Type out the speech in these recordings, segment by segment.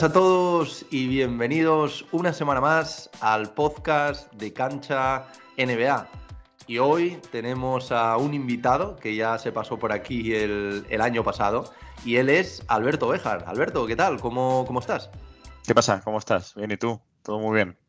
buenas a todos y bienvenidos una semana más al podcast de Cancha NBA. Y hoy tenemos a un invitado que ya se pasó por aquí el, año pasado y él es Alberto Bejar. Alberto, ¿qué tal? ¿Cómo, ¿Cómo estás? ¿Qué pasa? ¿Cómo estás? Bien, ¿y tú? Todo muy bien.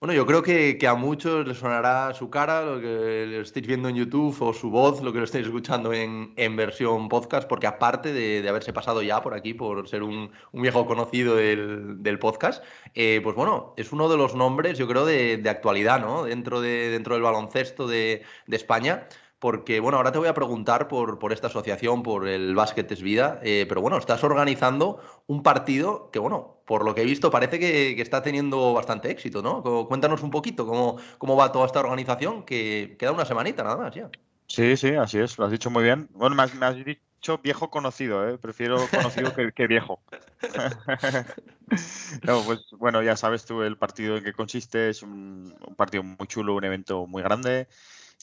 Bueno, yo creo que, a muchos les sonará su cara, lo que lo estéis viendo en YouTube, o su voz, lo que lo estáis escuchando en, versión podcast, porque aparte de, haberse pasado ya por aquí, por ser un, viejo conocido del, podcast, eh, pues bueno, es uno de los nombres, yo creo, de, actualidad, ¿no? Dentro, de, dentro del baloncesto de, España porque, bueno, ahora te voy a preguntar por, por esta asociación, por el Básquet es Vida, eh, pero bueno, estás organizando un partido que, bueno, por lo que he visto parece que, está teniendo bastante éxito, ¿no? Cuéntanos un poquito cómo, cómo va toda esta organización, que queda una semanita nada más ya. Sí, sí, así es, lo has dicho muy bien. Bueno, me has, dicho viejo conocido, ¿eh? prefiero conocido que, viejo. pues bueno, ya sabes tú el partido en qué consiste, es un, partido muy chulo, un evento muy grande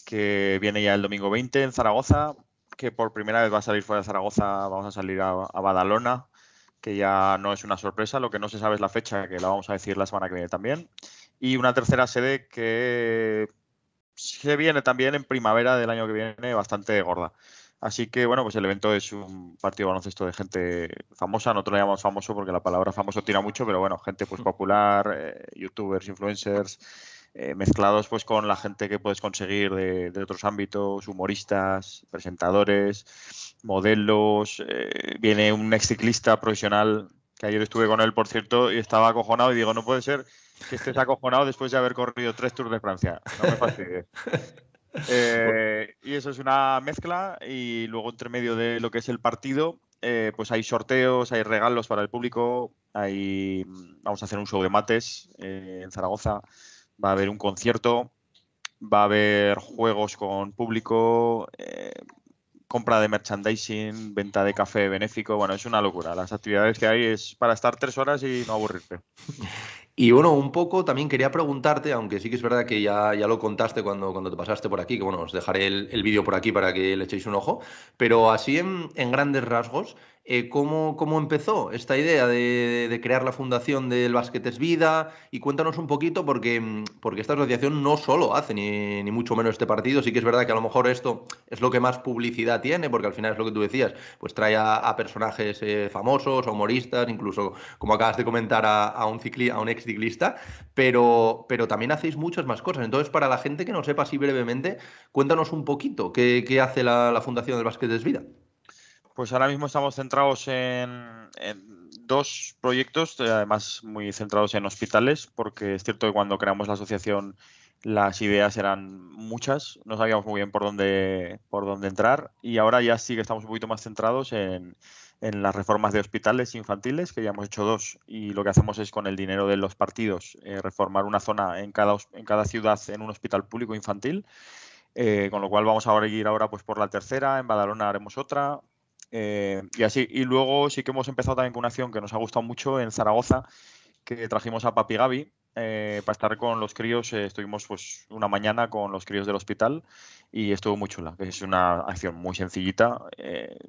que viene ya el domingo 20 en Zaragoza, que por primera vez va a salir fuera de Zaragoza, vamos a salir a, Badalona, que ya no es una sorpresa, lo que no se sabe es la fecha, que la vamos a decir la semana que viene también. Y una tercera sede que se viene también en primavera del año que viene bastante gorda. Así que bueno, pues el evento es un partido de baloncesto de gente famosa, nosotros lo llamamos famoso porque la palabra famoso tira mucho, pero bueno, gente pues popular, eh, youtubers, influencers, eh, mezclados pues con la gente que puedes conseguir de, otros ámbitos, humoristas, presentadores, modelos. Eh, viene un ex ciclista profesional, que ayer estuve con él, por cierto, y estaba acojonado y digo, no puede ser que estés acojonado después de haber corrido tres Tours de Francia. No me fastidies. Eh, y eso es una mezcla y luego entre medio de lo que es el partido, pues hay sorteos, hay regalos para el público, hay, vamos a hacer un show de mates en Zaragoza, va a haber un concierto, va a haber juegos con público, eh, compra de merchandising, venta de café benéfico, bueno, es una locura. Las actividades que hay es para estar tres horas y no aburrirte. Y bueno, un poco también quería preguntarte, aunque sí que es verdad que ya, ya lo contaste cuando, cuando te pasaste por aquí, que bueno, os dejaré el, vídeo por aquí para que le echéis un ojo, pero así en, en grandes rasgos, eh, ¿cómo, empezó esta idea de, crear la fundación del Básquet es Vida? Y cuéntanos un poquito, porque, mm, porque esta asociación no solo hace ni, mucho menos este partido, sí que es verdad que a lo mejor esto es lo que más publicidad tiene, porque al final es lo que tú decías, pues trae a, personajes eh, famosos, humoristas, incluso, como acabas de comentar, a, un, cicli, a un ex ciclista, pero, pero también hacéis muchas más cosas. Entonces, para la gente que no sepa así brevemente, cuéntanos un poquito qué, hace la, la fundación del Básquet es Vida. Pues ahora mismo estamos centrados en, dos proyectos, eh, además muy centrados en hospitales, porque es cierto que cuando creamos la asociación las ideas eran muchas, no sabíamos muy bien por dónde, por dónde entrar y ahora ya sí que estamos un poquito más centrados en, las reformas de hospitales infantiles, que ya hemos hecho dos y lo que hacemos es con el dinero de los partidos eh, reformar una zona en cada, en cada ciudad en un hospital público infantil. Eh, con lo cual vamos a ir ahora pues por la tercera, en Badalona haremos otra, eh, y así, y luego sí que hemos empezado también con una acción que nos ha gustado mucho en Zaragoza, que trajimos a Papi Gaby eh, para estar con los críos. Eh, estuvimos pues una mañana con los críos del hospital y estuvo muy chula. Es una acción muy sencillita,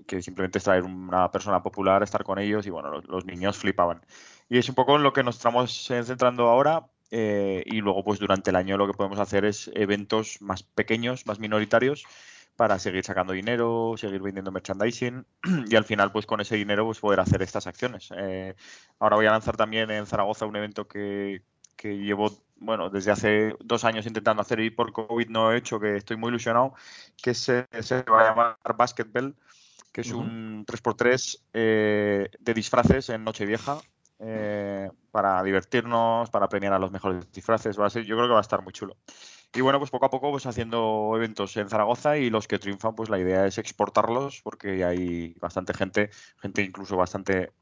que simplemente es traer una persona popular, estar con ellos y bueno, los, niños flipaban. Y es un poco en lo que nos estamos centrando ahora. y luego, pues durante el año lo que podemos hacer es eventos más pequeños, más minoritarios, para seguir sacando dinero, seguir vendiendo merchandising y al final pues con ese dinero pues poder hacer estas acciones. Eh, ahora voy a lanzar también en Zaragoza un evento que, que, llevo bueno desde hace dos años intentando hacer y por COVID no he hecho, que estoy muy ilusionado, que se, se va a llamar Basketball, que es un 3x3 eh, de disfraces en Nochevieja. Eh, para divertirnos, para premiar a los mejores disfraces, va a ser, yo creo que va a estar muy chulo. Y bueno, pues poco a poco pues haciendo eventos en Zaragoza y los que triunfan, pues la idea es exportarlos porque hay bastante gente, gente incluso bastante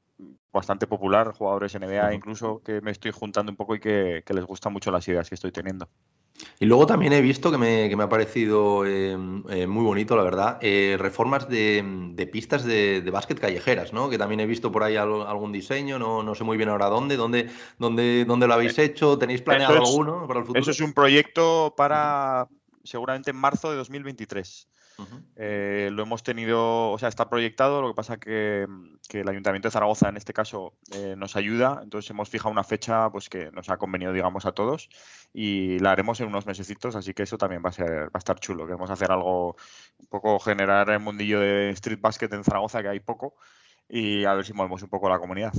bastante popular, jugadores NBA incluso, que me estoy juntando un poco y que, que les gustan mucho las ideas que estoy teniendo. Y luego también he visto que me, que me ha parecido em, eh, muy bonito, la verdad, eh, reformas de, de pistas de, de, básquet callejeras, ¿no? Que también he visto por ahí algún diseño, no, no sé muy bien ahora dónde, dónde, dónde, dónde lo habéis hecho, ¿tenéis planeado alguno para el futuro? Eso es un proyecto para seguramente en marzo de 2023. Eh, lo hemos tenido, o sea, está proyectado, lo que pasa que, que el Ayuntamiento de Zaragoza en este caso eh, nos ayuda, entonces hemos fijado una fecha pues que nos ha convenido, digamos, a todos y la haremos en unos mesecitos, así que eso también va a ser, va a estar chulo. Queremos hacer algo, un poco generar el mundillo de street basket en Zaragoza, que hay poco, y a ver si movemos un poco la comunidad.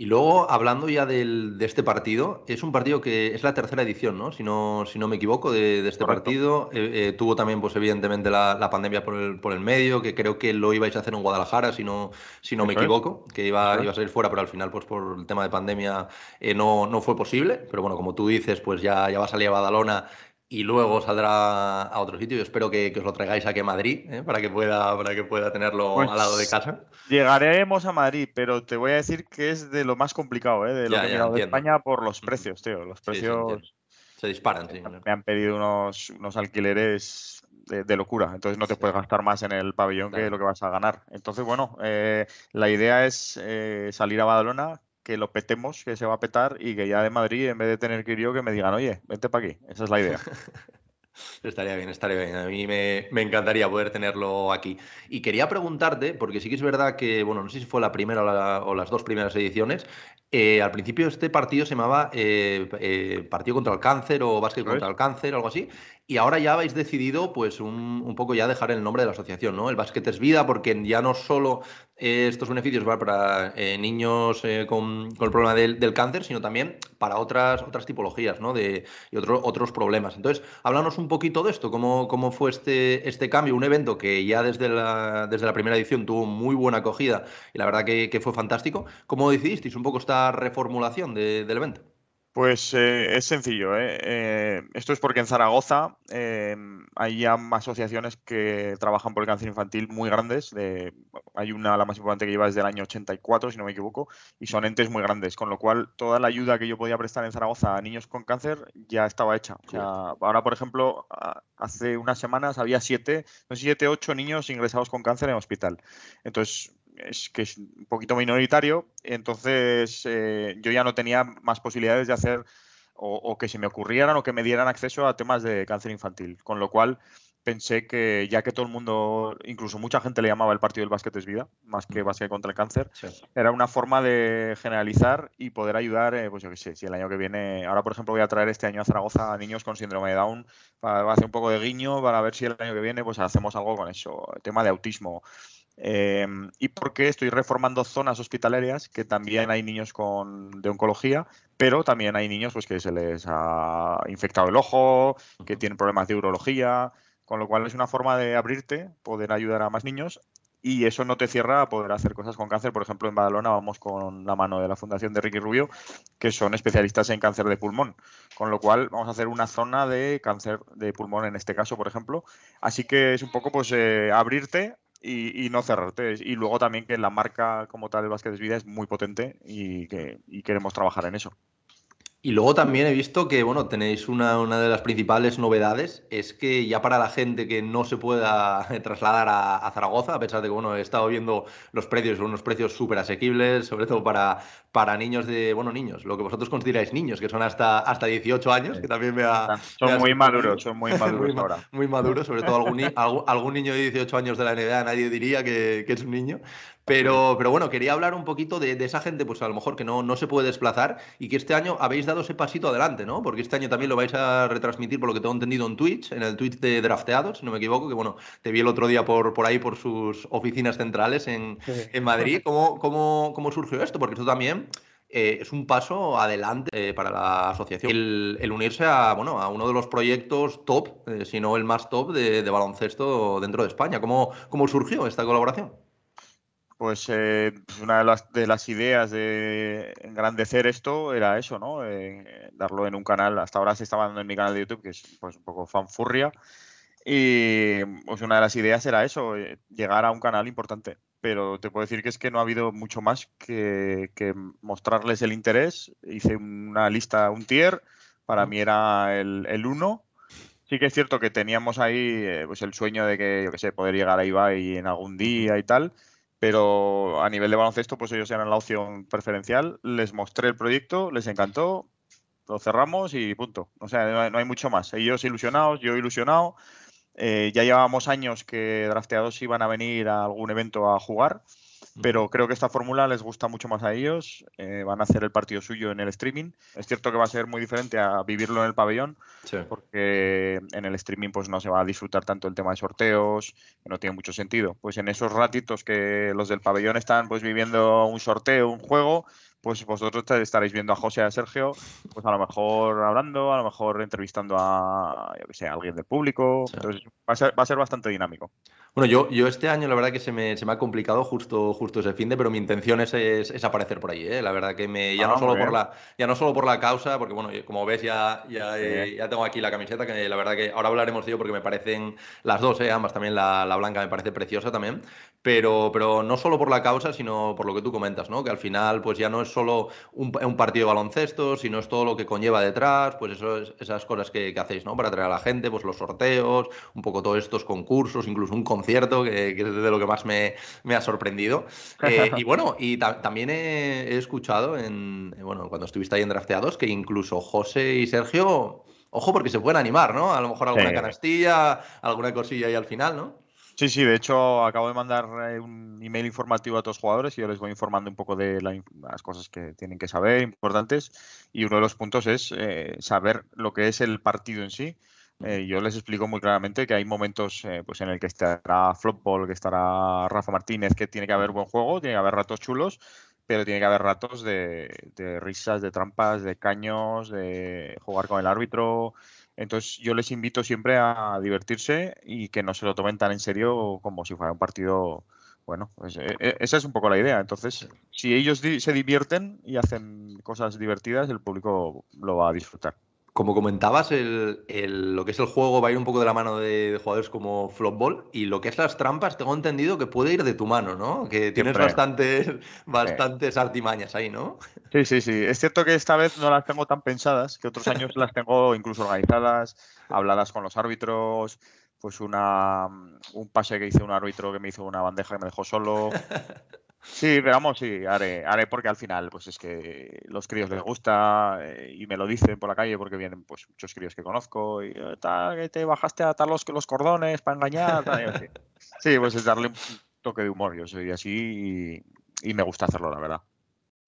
Y luego, hablando ya del, de este partido, es un partido que es la tercera edición, ¿no? Si no, si no me equivoco, de, este partido. Eh, eh, tuvo también, pues evidentemente, la, pandemia por el, por el, medio, que creo que lo ibais a hacer en Guadalajara, si no, si no me equivoco, que iba, iba, a salir fuera, pero al final, pues por el tema de pandemia, eh, no, no fue posible. Pero bueno, como tú dices, pues ya, ya va a salir a Badalona y luego saldrá a otro sitio. Yo espero que, os lo traigáis aquí a Madrid ¿eh? para, que pueda, para que pueda tenerlo pues al lado de casa. Llegaremos a Madrid, pero te voy a decir que es de lo más complicado, ¿eh? de lo que he de España por los precios, tío. Los precios se disparan. Sí, me han pedido unos, unos alquileres de, locura, entonces no te puedes gastar más en el pabellón que lo que vas a ganar. Entonces, bueno, eh, la idea es eh, salir a Badalona, que lo petemos, que se va a petar y que ya de Madrid, en vez de tener que ir yo, que me digan, oye, vente para aquí. Esa es la idea. Estaría bien, estaría bien. A mí me, encantaría poder tenerlo aquí. Y quería preguntarte, porque sí que es verdad que, bueno, no sé si fue la primera o, las dos primeras ediciones, eh, al principio este partido se llamaba eh, eh, Partido contra el Cáncer o Básquet contra el Cáncer, algo así. Y ahora ya habéis decidido, pues, un, poco ya dejar el nombre de la asociación, ¿no? El básquet es vida, porque ya no solo estos beneficios van para eh, niños eh, con, el problema del, cáncer, sino también para otras, otras tipologías, ¿no? De, y otros problemas. Entonces, háblanos un poquito de esto, cómo, cómo fue este, este cambio, un evento que ya desde la, desde la primera edición tuvo muy buena acogida y la verdad que, fue fantástico. ¿Cómo decidisteis un poco esta reformulación del evento? Pues eh, es sencillo. ¿eh? ¿eh? esto es porque en Zaragoza eh, hay ya asociaciones que trabajan por el cáncer infantil muy grandes. hay una, la más importante que lleva desde el año 84, si no me equivoco, y son entes muy grandes. Con lo cual, toda la ayuda que yo podía prestar en Zaragoza a niños con cáncer ya estaba hecha. ahora, por ejemplo, hace unas semanas había siete, no sé, siete, ocho niños ingresados con cáncer en hospital. Entonces, es que es un poquito minoritario, entonces eh, yo ya no tenía más posibilidades de hacer o, que se me ocurrieran o que me dieran acceso a temas de cáncer infantil, con lo cual pensé que ya que todo el mundo, incluso mucha gente le llamaba el partido del básquet es vida, más que básquet contra el cáncer, era una forma de generalizar y poder ayudar, eh, pues yo qué sé, si el año que viene, ahora por ejemplo voy a traer este año a Zaragoza a niños con síndrome de Down, para hacer un poco de guiño, para ver si el año que viene pues hacemos algo con eso, tema de autismo, Em, y porque estoy reformando zonas hospitalarias que también hay niños con, de oncología, pero también hay niños pues, que se les ha infectado el ojo, que tienen problemas de urología, con lo cual es una forma de abrirte, poder ayudar a más niños y eso no te cierra a poder hacer cosas con cáncer. Por ejemplo, en Badalona vamos con la mano de la Fundación de Ricky Rubio, que son especialistas en cáncer de pulmón. Con lo cual vamos a hacer una zona de cáncer de pulmón en este caso, por ejemplo. Así que es un poco pues eh, abrirte y, no cerrarte. Y luego también que la marca como tal de Vázquez Vida es muy potente y que y queremos trabajar en eso. Y luego también he visto que, bueno, tenéis una, una, de las principales novedades, es que ya para la gente que no se pueda trasladar a, Zaragoza, a pesar de que, bueno, he estado viendo los precios, son unos precios súper asequibles, sobre todo para, para niños de, bueno, niños, lo que vosotros consideráis niños, que son hasta, hasta 18 años, que también me ha... Son muy maduros, son muy maduros ahora. Muy maduros, sobre todo algún, algún, niño de 18 años de la NBA, nadie diría que, que es un niño, pero, pero bueno, quería hablar un poquito de, esa gente, pues a lo mejor que no, no se puede desplazar y que este año habéis dado ese pasito adelante, ¿no? Porque este año también lo vais a retransmitir, por lo que tengo entendido, en Twitch, en el Twitch de Drafteados, si no me equivoco, que bueno, te vi el otro día por, por ahí, por sus oficinas centrales en, Madrid. ¿Cómo, cómo, cómo surgió esto? Porque esto también... Eh, es un paso adelante eh, para la asociación. El, unirse a, bueno, a uno de los proyectos top, eh, si no el más top, de, de, baloncesto dentro de España. ¿Cómo, ¿Cómo surgió esta colaboración? Pues, eh, pues una de las, de las, ideas de engrandecer esto era eso, ¿no? Eh, darlo en un canal. Hasta ahora se estaba dando en mi canal de YouTube, que es pues, un poco fanfurria. Y pues una de las ideas era eso, eh, llegar a un canal importante. Pero te puedo decir que es que no ha habido mucho más que, mostrarles el interés. Hice una lista, un tier. Para mí era el, el uno. Sí que es cierto que teníamos ahí pues el sueño de que, yo qué sé, poder llegar a Ibai en algún día y tal pero a nivel de baloncesto, pues ellos eran la opción preferencial. Les mostré el proyecto, les encantó, lo cerramos y punto. O sea, no hay, mucho más. Ellos ilusionados, yo ilusionado. Eh, ya llevábamos años que drafteados iban a venir a algún evento a jugar pero creo que esta fórmula les gusta mucho más a ellos. Eh, van a hacer el partido suyo en el streaming. Es cierto que va a ser muy diferente a vivirlo en el pabellón, porque en el streaming pues no se va a disfrutar tanto el tema de sorteos, que no tiene mucho sentido. Pues en esos ratitos que los del pabellón están pues viviendo un sorteo, un juego, pues vosotros estaréis viendo a José y a Sergio, pues a lo mejor hablando, a lo mejor entrevistando a, yo que sé, a alguien del público. Entonces va a, ser, va a ser bastante dinámico. Bueno, yo, yo este año la verdad que se me, se me ha complicado justo, justo ese fin de, pero mi intención es, es, aparecer por ahí, ¿eh? La verdad que me, ya, no ah, solo por la, ya no solo por la causa, porque bueno, como ves ya, ya, eh, ya, tengo aquí la camiseta, que la verdad que ahora hablaremos de ello porque me parecen las dos, ¿eh? ambas, también la, la blanca me parece preciosa también, pero, pero no solo por la causa, sino por lo que tú comentas, ¿no? Que al final pues ya no es solo un, un partido de baloncesto, sino es todo lo que conlleva detrás, pues eso es, esas cosas que, que, hacéis, ¿no? Para atraer a la gente, pues los sorteos, un poco todos estos concursos, incluso un concierto, que, es de lo que más me, me ha sorprendido. Eh, y bueno, y también he, escuchado, en, bueno, cuando estuviste ahí en Drafteados, que incluso José y Sergio... Ojo, porque se pueden animar, ¿no? A lo mejor alguna canastilla, alguna cosilla ahí al final, ¿no? Sí, sí, de hecho acabo de mandar eh, un email informativo a todos los jugadores y yo les voy informando un poco de las cosas que tienen que saber, importantes, y uno de los puntos es eh, saber lo que es el partido en sí. Eh, yo les explico muy claramente que hay momentos pues en el que estará Flopball, que estará Rafa Martínez, que tiene que haber buen juego, tiene que haber ratos chulos, pero tiene que haber ratos de, de risas, de trampas, de caños, de jugar con el árbitro, entonces yo les invito siempre a divertirse y que no se lo tomen tan en serio como si fuera un partido bueno, pues e, e, esa es un poco la idea. Entonces, si ellos se divierten y hacen cosas divertidas, el público lo va a disfrutar como comentabas, el, lo que es el juego va a ir un poco de la mano de, jugadores como Flopball y lo que es las trampas, tengo entendido que puede ir de tu mano, ¿no? Que tienes bastantes, bastantes artimañas ahí, ¿no? Sí, sí, sí. Es cierto que esta vez no las tengo tan pensadas, que otros años las tengo incluso organizadas, habladas con los árbitros, pues una un pase que hice un árbitro que me hizo una bandeja que me dejó solo. Sí, pero vamos, sí, haré, haré porque al final, pues es que los críos les gusta eh, y me lo dicen por la calle porque vienen pues muchos críos que conozco y eh, tal, que te bajaste a atar los, los cordones para engañar. sí, pues es darle un toque de humor. Yo soy así y, me gusta hacerlo, la verdad.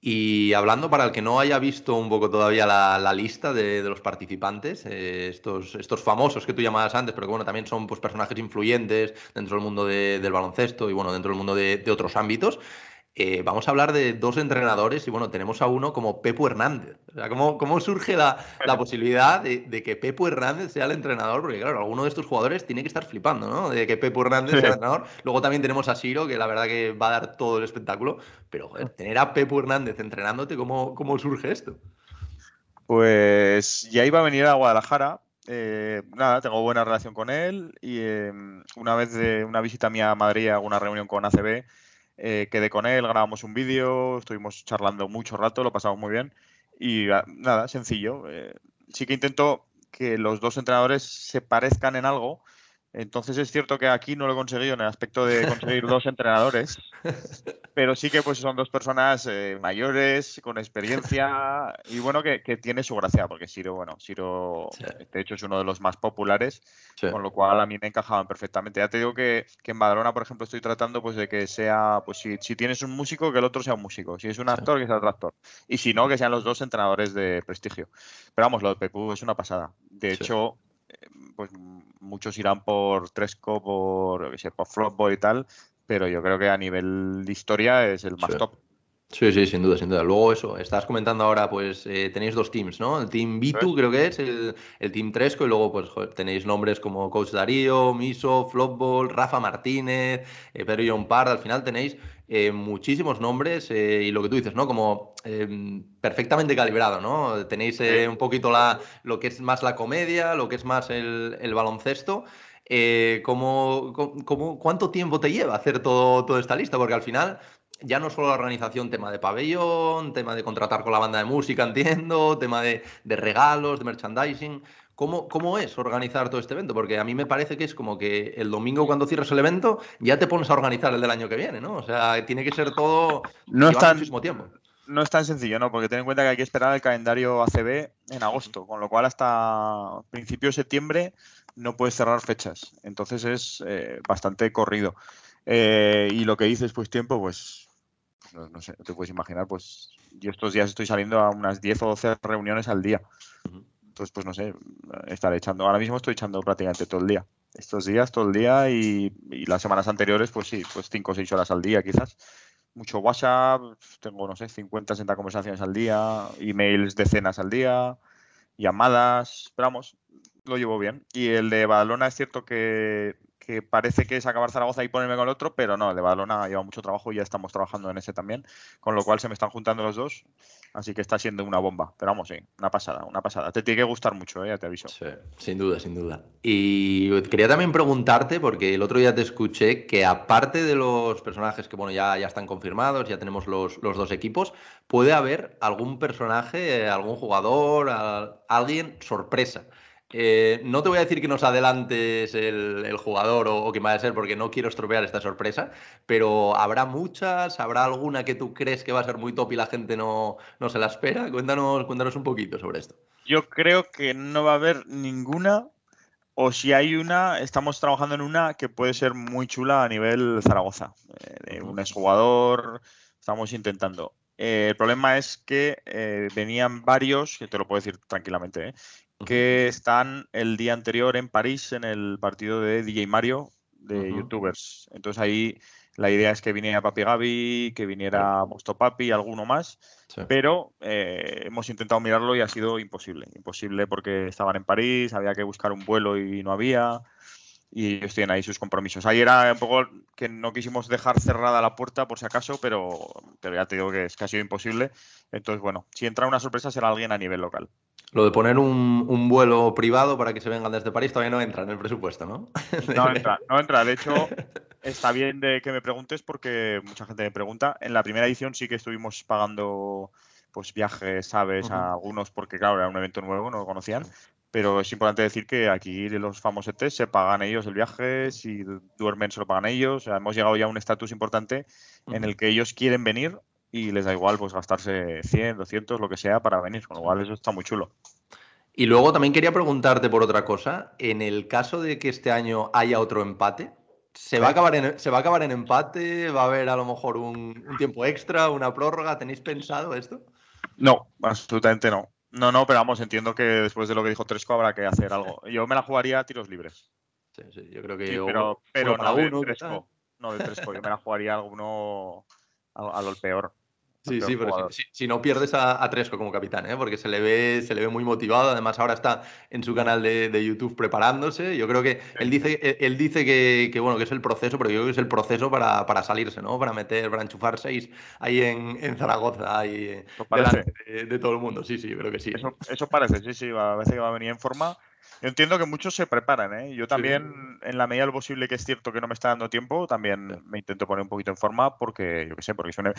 Y hablando para el que no haya visto un poco todavía la, lista de, los participantes, eh, estos, estos famosos que tú llamabas antes, pero que bueno, también son pues, personajes influyentes dentro del mundo del baloncesto y bueno, dentro del mundo de, de otros ámbitos. Eh, vamos a hablar de dos entrenadores y bueno, tenemos a uno como Pepo Hernández. O sea, ¿cómo, cómo surge la, la posibilidad de, de, que Pepo Hernández sea el entrenador? Porque claro, alguno de estos jugadores tiene que estar flipando, ¿no? De que Pepo Hernández sea el entrenador. Luego también tenemos a Siro, que la verdad que va a dar todo el espectáculo. Pero joder, tener a Pepo Hernández entrenándote, ¿cómo, cómo surge esto? Pues ya iba a venir a Guadalajara, eh, nada, tengo buena relación con él y em, una vez de una visita mía a Madrid a una reunión con ACB, eh, quedé con él, grabamos un vídeo, estuvimos charlando mucho rato, lo pasamos muy bien. Y ah, nada, sencillo. Eh, sí que intento que los dos entrenadores se parezcan en algo entonces es cierto que aquí no lo he conseguido en el aspecto de conseguir dos entrenadores, pero sí que pues son dos personas eh, mayores, con experiencia y bueno, que, tiene su gracia, porque Siro, bueno, Siro de hecho es uno de los más populares, con lo cual a mí me encajaban perfectamente. Ya te digo que, en Badalona, por ejemplo, estoy tratando pues de que sea, pues si, tienes un músico, que el otro sea un músico, si es un actor, que sea otro actor, y si no, que sean los dos entrenadores de prestigio. Pero vamos, lo de Pepu es una pasada. De hecho, pues muchos irán por Tresco, por, por Flopboy y tal, pero yo creo que a nivel de historia es el más top. Sí, sí, sin duda, sin duda. Luego eso, estás comentando ahora, pues eh, tenéis dos teams, ¿no? El team B2 creo que es, el, el team Tresco, y luego pues tenéis nombres como Coach Darío, Miso, Flopball, Rafa Martínez, eh, Pedro John Pard, al final tenéis eh, muchísimos nombres y lo que tú dices, ¿no? Como em, perfectamente calibrado, ¿no? Tenéis un poquito la, lo que es más la comedia, lo que es más el, el baloncesto. ¿cómo, cómo, cuánto tiempo te lleva hacer todo, toda esta lista? Porque al final ya no solo la organización, tema de pabellón, tema de contratar con la banda de música, entiendo, tema de, regalos, de merchandising. ¿Cómo, ¿Cómo, es organizar todo este evento? Porque a mí me parece que es como que el domingo cuando cierras el evento ya te pones a organizar el del año que viene, ¿no? O sea, tiene que ser todo no es tan, muchísimo tiempo. No es tan sencillo, ¿no? Porque ten en cuenta que hay que esperar el calendario ACB en agosto, con lo cual hasta principio de septiembre no puedes cerrar fechas. Entonces es eh, bastante corrido. Eh, y lo que dices, pues tiempo, pues no, sé, te puedes imaginar, pues yo estos días estoy saliendo a unas 10 o 12 reuniones al día. Entonces, pues no sé, estaré echando, ahora mismo estoy echando prácticamente todo el día. Estos días, todo el día y, las semanas anteriores, pues sí, pues 5 o 6 horas al día quizás mucho WhatsApp, tengo, no sé, 50, 60 conversaciones al día, emails decenas al día, llamadas, pero vamos, lo llevo bien. Y el de Badalona es cierto que, que parece que es acabar Zaragoza y ponerme con el otro, pero no, el de Badalona lleva mucho trabajo y ya estamos trabajando en ese también, con lo cual se me están juntando los dos, así que está siendo una bomba. Pero vamos, sí, una pasada, una pasada. Te tiene que gustar mucho, ¿eh? ya te aviso. Sí, sin duda, sin duda. Y quería también preguntarte, porque el otro día te escuché, que aparte de los personajes que bueno, ya, ya están confirmados, ya tenemos los, los dos equipos, puede haber algún personaje, algún jugador, alguien sorpresa eh, no te voy a decir que nos adelantes el, jugador o, que vaya a ser, porque no quiero estropear esta sorpresa, pero habrá muchas, habrá alguna que tú crees que va a ser muy top y la gente no, no se la espera. Cuéntanos, cuéntanos un poquito sobre esto. Yo creo que no va a haber ninguna, o si hay una, estamos trabajando en una que puede ser muy chula a nivel Zaragoza. Eh, un exjugador, estamos intentando. Eh, el problema es que venían varios, que te lo puedo decir tranquilamente. Que están el día anterior en París en el partido de DJ Mario de youtubers. Entonces ahí la idea es que viniera Papi Gaby, que viniera Mosto Papi, alguno más, pero eh, hemos intentado mirarlo y ha sido imposible. Imposible porque estaban en París, había que buscar un vuelo y no había. Y ellos tienen ahí sus compromisos. Ahí era un poco que no quisimos dejar cerrada la puerta por si acaso, pero, pero ya te digo que es sido imposible. Entonces, bueno, si entra una sorpresa será alguien a nivel local. Lo de poner un, vuelo privado para que se vengan desde París todavía no entra en el presupuesto, ¿no? No entra, no entra. De hecho, está bien de que me preguntes porque mucha gente me pregunta. En la primera edición sí que estuvimos pagando pues viajes, sabes, a algunos porque claro, era un evento nuevo, no lo conocían. Pero es importante decir que aquí los famosos se pagan ellos el viaje, si duermen se lo pagan ellos. O sea, hemos llegado ya a un estatus importante en el que ellos quieren venir y les da igual pues gastarse 100, 200, lo que sea para venir, con lo cual eso está muy chulo. Y luego también quería preguntarte por otra cosa, en el caso de que este año haya otro empate, ¿se va, a acabar en, ¿se va a acabar en empate? ¿Va a haber a lo mejor un, tiempo extra, una prórroga? ¿Tenéis pensado esto? No, absolutamente no. No, no, pero vamos, entiendo que después de lo que dijo Tresco habrá que hacer algo. Yo me la jugaría a tiros libres. Sí, sí, yo creo que pero, pero no, de Tresco, no de Tresco. Yo me la jugaría alguno a lo peor. Sí, sí, pero si, no pierdes a, Tresco como capitán, ¿eh? porque se le, ve, se le ve muy motivado. Además, ahora está en su canal de, YouTube preparándose. Yo creo que él dice, él dice que, bueno, que es el proceso, pero yo creo que es el proceso para, para salirse, ¿no? Para meter, para enchufar seis ahí en, Zaragoza, ahí delante de, todo el mundo. Sí, sí, creo que sí. Eso, eso parece, sí, sí, a veces que va a venir en forma. Yo entiendo que muchos se preparan, ¿eh? Yo también, en la medida de lo posible que es cierto que no me está dando tiempo, también me intento poner un poquito en forma porque, yo qué sé, porque suene...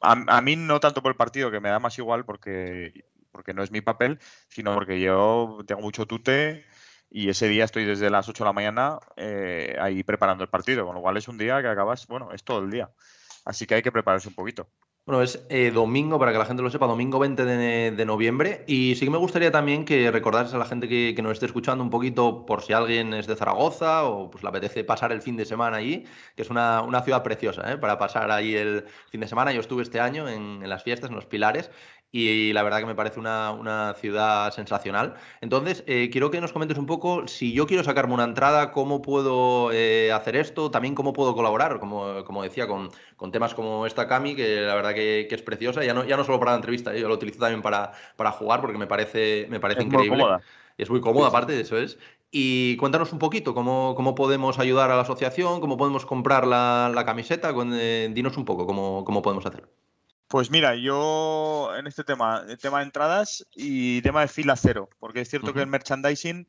a, mí no tanto por el partido, que me da más igual porque, porque no es mi papel, sino porque yo tengo mucho tute y ese día estoy desde las 8 de la mañana eh, ahí preparando el partido, con lo cual es un día que acabas, bueno, es todo el día. Así que hay que prepararse un poquito. Bueno, es eh, domingo, para que la gente lo sepa, domingo 20 de, noviembre. Y sí que me gustaría también que recordases a la gente que, nos esté escuchando un poquito, por si alguien es de Zaragoza o pues le apetece pasar el fin de semana allí, que es una, ciudad preciosa ¿eh? para pasar ahí el fin de semana. Yo estuve este año en las fiestas, en los Pilares, y la verdad que me parece una, ciudad sensacional. Entonces, eh, quiero que nos comentes un poco, si yo quiero sacarme una entrada, cómo puedo eh, hacer esto, también cómo puedo colaborar, como, como decía, con, con, temas como esta Cami, que la verdad que, es preciosa, ya no, ya no solo para la entrevista, eh, yo lo utilizo también para, para jugar porque me parece, me parece increíble. Muy cómoda. Es muy cómoda, aparte de eso es. Y cuéntanos un poquito cómo, cómo, podemos ayudar a la asociación, cómo podemos comprar la, la camiseta, dinos un poco cómo, cómo podemos hacer. Pues mira, yo en este tema, el tema de entradas y tema de fila cero, porque es cierto que el merchandising,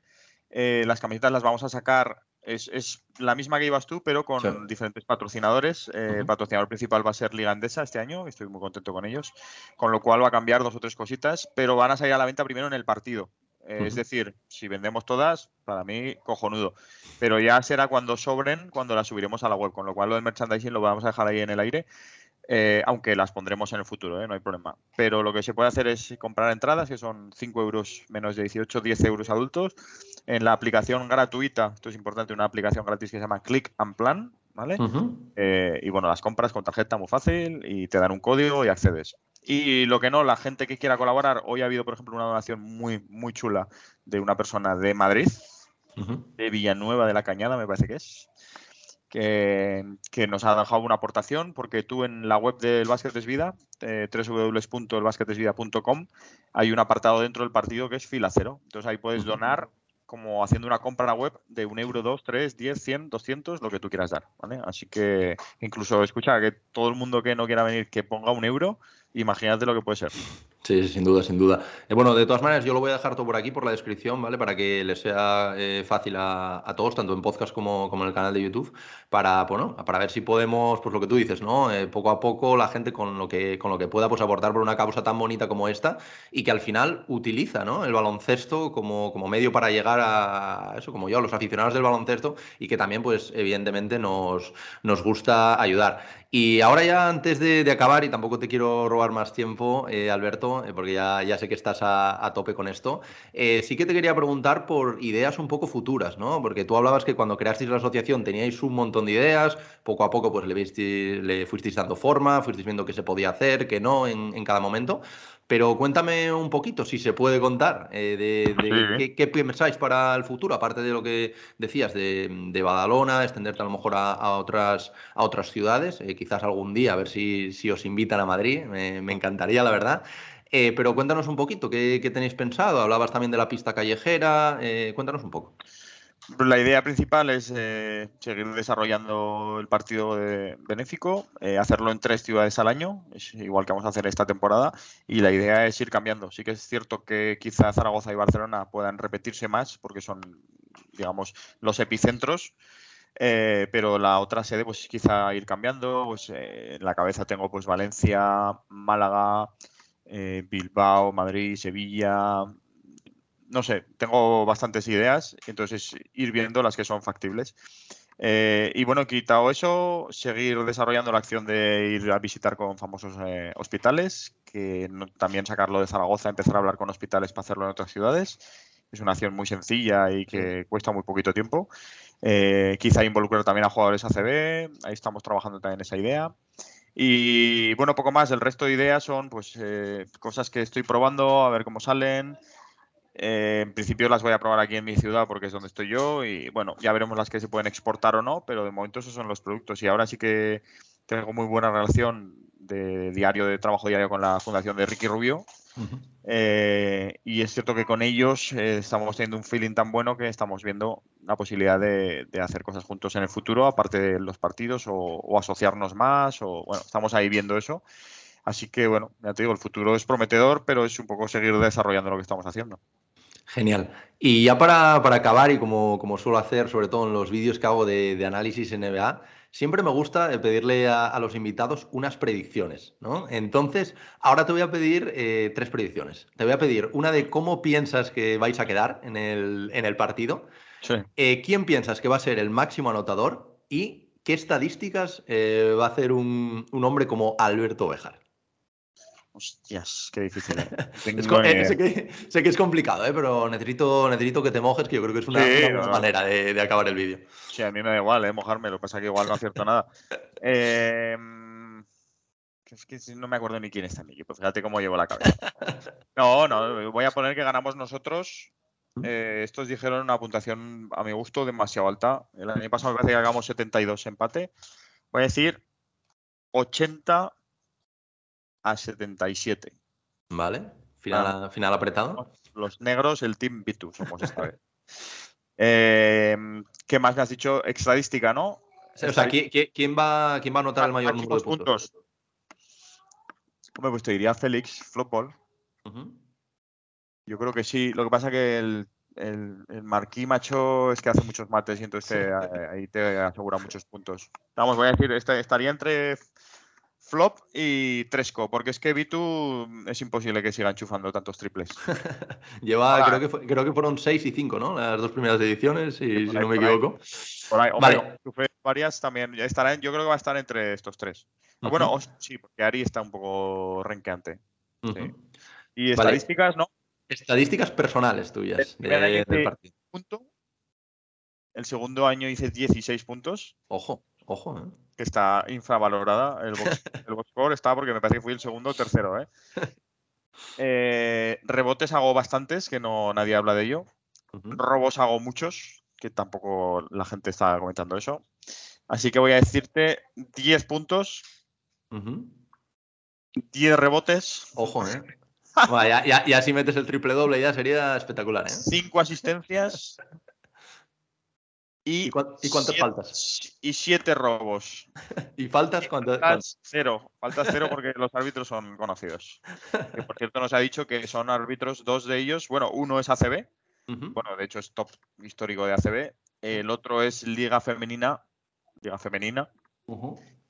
eh, las camisetas las vamos a sacar, es, la misma que ibas tú, pero con diferentes patrocinadores. Eh, el patrocinador principal va a ser Liga Endesa este año, estoy muy contento con ellos, con lo cual va a cambiar dos o tres cositas, pero van a salir a la venta primero en el partido. Eh, es decir, si vendemos todas, para mí, cojonudo. Pero ya será cuando sobren, cuando las subiremos a la web, con lo cual lo del merchandising lo vamos a dejar ahí en el aire. Eh, aunque las pondremos en el futuro, ¿eh? no hay problema. Pero lo que se puede hacer es comprar entradas, que son 5 euros menos de 18, 10 euros adultos, en la aplicación gratuita, esto es importante, una aplicación gratis que se llama Click and Plan, ¿vale? Eh, y bueno, las compras con tarjeta muy fácil y te dan un código y accedes. Y lo que no, la gente que quiera colaborar, hoy ha habido, por ejemplo, una donación muy, muy chula de una persona de Madrid, de Villanueva de la Cañada, me parece que es, que, nos ha dejado una aportación, porque tú en la web del Básquet es Vida, eh, www.elbasquetesvida.com, hay un apartado dentro del partido que es fila cero. Entonces ahí puedes donar como haciendo una compra en la web de un euro, dos, tres, diez, cien, doscientos, lo que tú quieras dar. ¿vale? Así que incluso escucha que todo el mundo que no quiera venir que ponga un euro, imagínate lo que puede ser. Sí, sin duda, sin duda. Eh, bueno, de todas maneras, yo lo voy a dejar todo por aquí, por la descripción, ¿vale? Para que les sea eh, fácil a, todos, tanto en podcast como, como, en el canal de YouTube, para, bueno, para ver si podemos, pues lo que tú dices, ¿no? Eh, poco a poco la gente con lo que, con lo que pueda pues, aportar por una causa tan bonita como esta y que al final utiliza, ¿no? El baloncesto como, como medio para llegar a eso, como yo, a los aficionados del baloncesto y que también, pues, evidentemente nos, nos gusta ayudar. Y ahora ya antes de, acabar, y tampoco te quiero robar más tiempo, eh, Alberto, eh, porque ya, ya, sé que estás a, tope con esto, eh, sí que te quería preguntar por ideas un poco futuras, ¿no? Porque tú hablabas que cuando creasteis la asociación teníais un montón de ideas, poco a poco pues le, le fuisteis dando forma, fuisteis viendo qué se podía hacer, qué no en, en cada momento. Pero cuéntame un poquito, si se puede contar, eh, de, qué, pensáis para el futuro, aparte de lo que decías de, Badalona, extenderte a lo mejor a, otras, a otras ciudades, eh, quizás algún día, a ver si, si os invitan a Madrid, me encantaría, la verdad. Eh, pero cuéntanos un poquito, ¿qué, tenéis pensado? Hablabas también de la pista callejera, cuéntanos un poco. La idea principal es eh, seguir desarrollando el partido de benéfico, eh, hacerlo en tres ciudades al año, igual que vamos a hacer esta temporada, y la idea es ir cambiando. Sí que es cierto que quizá Zaragoza y Barcelona puedan repetirse más, porque son, digamos, los epicentros, eh, pero la otra sede, pues quizá ir cambiando. Pues en la cabeza tengo pues Valencia, Málaga, Bilbao, Madrid, Sevilla, no sé, tengo bastantes ideas, entonces ir viendo las que son factibles. Eh, y bueno, quitado eso, seguir desarrollando la acción de ir a visitar con famosos eh, hospitales, que también sacarlo de Zaragoza, empezar a hablar con hospitales para hacerlo en otras ciudades. Es una acción muy sencilla y que cuesta muy poquito tiempo. Eh, quizá involucrar también a jugadores ACB, ahí estamos trabajando también esa idea. Y bueno, poco más, el resto de ideas son pues cosas que estoy probando, a ver cómo salen. Eh, en principio las voy a probar aquí en mi ciudad porque es donde estoy yo y bueno, ya veremos las que se pueden exportar o no, pero de momento esos son los productos y ahora sí que tengo muy buena relación de diario, de trabajo diario con la fundación de Ricky Rubio eh, y es cierto que con ellos eh, estamos teniendo un feeling tan bueno que estamos viendo la posibilidad de, hacer cosas juntos en el futuro, aparte de los partidos o, o asociarnos más o bueno, estamos ahí viendo eso. Así que bueno, ya te digo, el futuro es prometedor, pero es un poco seguir desarrollando lo que estamos haciendo. Genial. Y ya para, acabar, y como, como, suelo hacer, sobre todo en los vídeos que hago de, análisis NBA, siempre me gusta eh, pedirle a, los invitados unas predicciones, ¿no? Entonces, ahora te voy a pedir eh, tres predicciones. Te voy a pedir una de cómo piensas que vais a quedar en el, en el partido, eh, quién piensas que va a ser el máximo anotador y qué estadísticas va a hacer un, un hombre como Alberto Bejar. Hostias, qué difícil. ¿eh? Eh, sé, que, es complicado, ¿eh? pero necesito, necesito que te mojes, que yo creo que es una, manera de, acabar el vídeo. Sí, a mí me da igual ¿eh? mojarme, lo que pasa es que igual no acierto nada. Em, es que no me acuerdo ni quién está en mi equipo, fíjate cómo llevo la cabeza. No, no, voy a poner que ganamos nosotros. ¿Mm? estos dijeron una puntuación a mi gusto demasiado alta. El año pasado me parece que hagamos 72 empate. Voy a decir 80 a 77. Vale. Final, final apretado. Los negros, el Team B2 somos esta vez. Em, ¿Qué más me has dicho? Estadística, ¿no? O sea, ¿quién, va, ¿quién va a anotar el mayor número de puntos? Hombre, pues te diría Félix Flopball. Yo creo que sí. Lo que pasa que el, el, el, Marquí Macho es que hace muchos mates y entonces ahí te asegura muchos puntos. Vamos, voy a decir, estaría entre Flop y Tresco, porque es que Vitu es imposible que siga enchufando tantos triples. Lleva, creo, que creo que fueron 6 y 5, ¿no? Las dos primeras ediciones, si, no me equivoco. Por ahí, vale. varias también. Estarán, yo creo que va a estar entre estos tres. Bueno, sí, porque Ari está un poco renqueante. Y estadísticas, ¿no? Estadísticas personales tuyas de, del partido. Punto. El segundo año hice 16 puntos. Ojo, ojo, ¿eh? Que está infravalorada. El box, el box score está porque me parece que fui el segundo o tercero, ¿eh? ¿eh? rebotes hago bastantes, que no nadie habla de ello. Robos hago muchos, que tampoco la gente está comentando eso. Así que voy a decirte 10 puntos, 10 rebotes. Ojo, ¿eh? y así metes el triple doble ya sería espectacular, ¿eh? 5 asistencias. Y, cuántas faltas? Y 7 robos. ¿Y faltas cuántas? Cero. Faltas cero porque los árbitros son conocidos. Que, por cierto, nos ha dicho que son árbitros, dos de ellos. Bueno, uno es ACB. Bueno, de hecho es top histórico de ACB. El otro es Liga Femenina. Liga Femenina.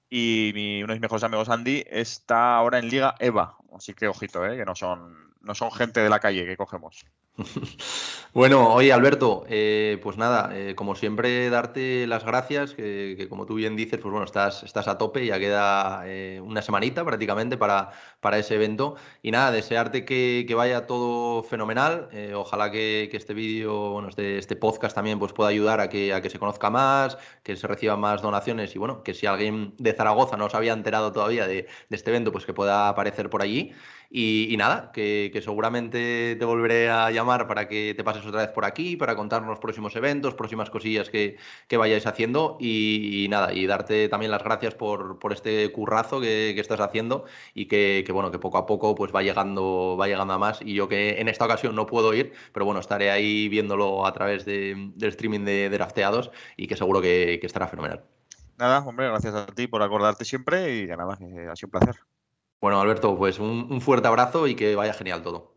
Y mi, uno de mis mejores amigos, Andy, está ahora en Liga EVA. Así que ojito, ¿eh? que no son, no son gente de la calle que cogemos. Bueno, oye Alberto, eh, pues nada, eh, como siempre darte las gracias, que, como tú bien dices, pues bueno, estás, estás a tope, ya queda eh, una semanita prácticamente para, para ese evento. Y nada, desearte que, vaya todo fenomenal. ojalá que, este vídeo, bueno, este, este, podcast también pues pueda ayudar a que, a que se conozca más, que se reciban más donaciones y bueno, que si alguien de Zaragoza no se había enterado todavía de, de este evento, pues que pueda aparecer por allí. Y, nada, que, seguramente te volveré a llamar para que te pases otra vez por aquí, para contarnos próximos eventos, próximas cosillas que, vayáis haciendo. Y, nada, y darte también las gracias por, este currazo que, estás haciendo y que, bueno, que poco a poco pues va llegando, va llegando a más. Y yo que en esta ocasión no puedo ir, pero bueno, estaré ahí viéndolo a través del streaming de, drafteados y que seguro que, estará fenomenal. Nada, hombre, gracias a ti por acordarte siempre y nada, ha sido un placer. Bueno, Alberto, pues un, fuerte abrazo y que vaya genial todo.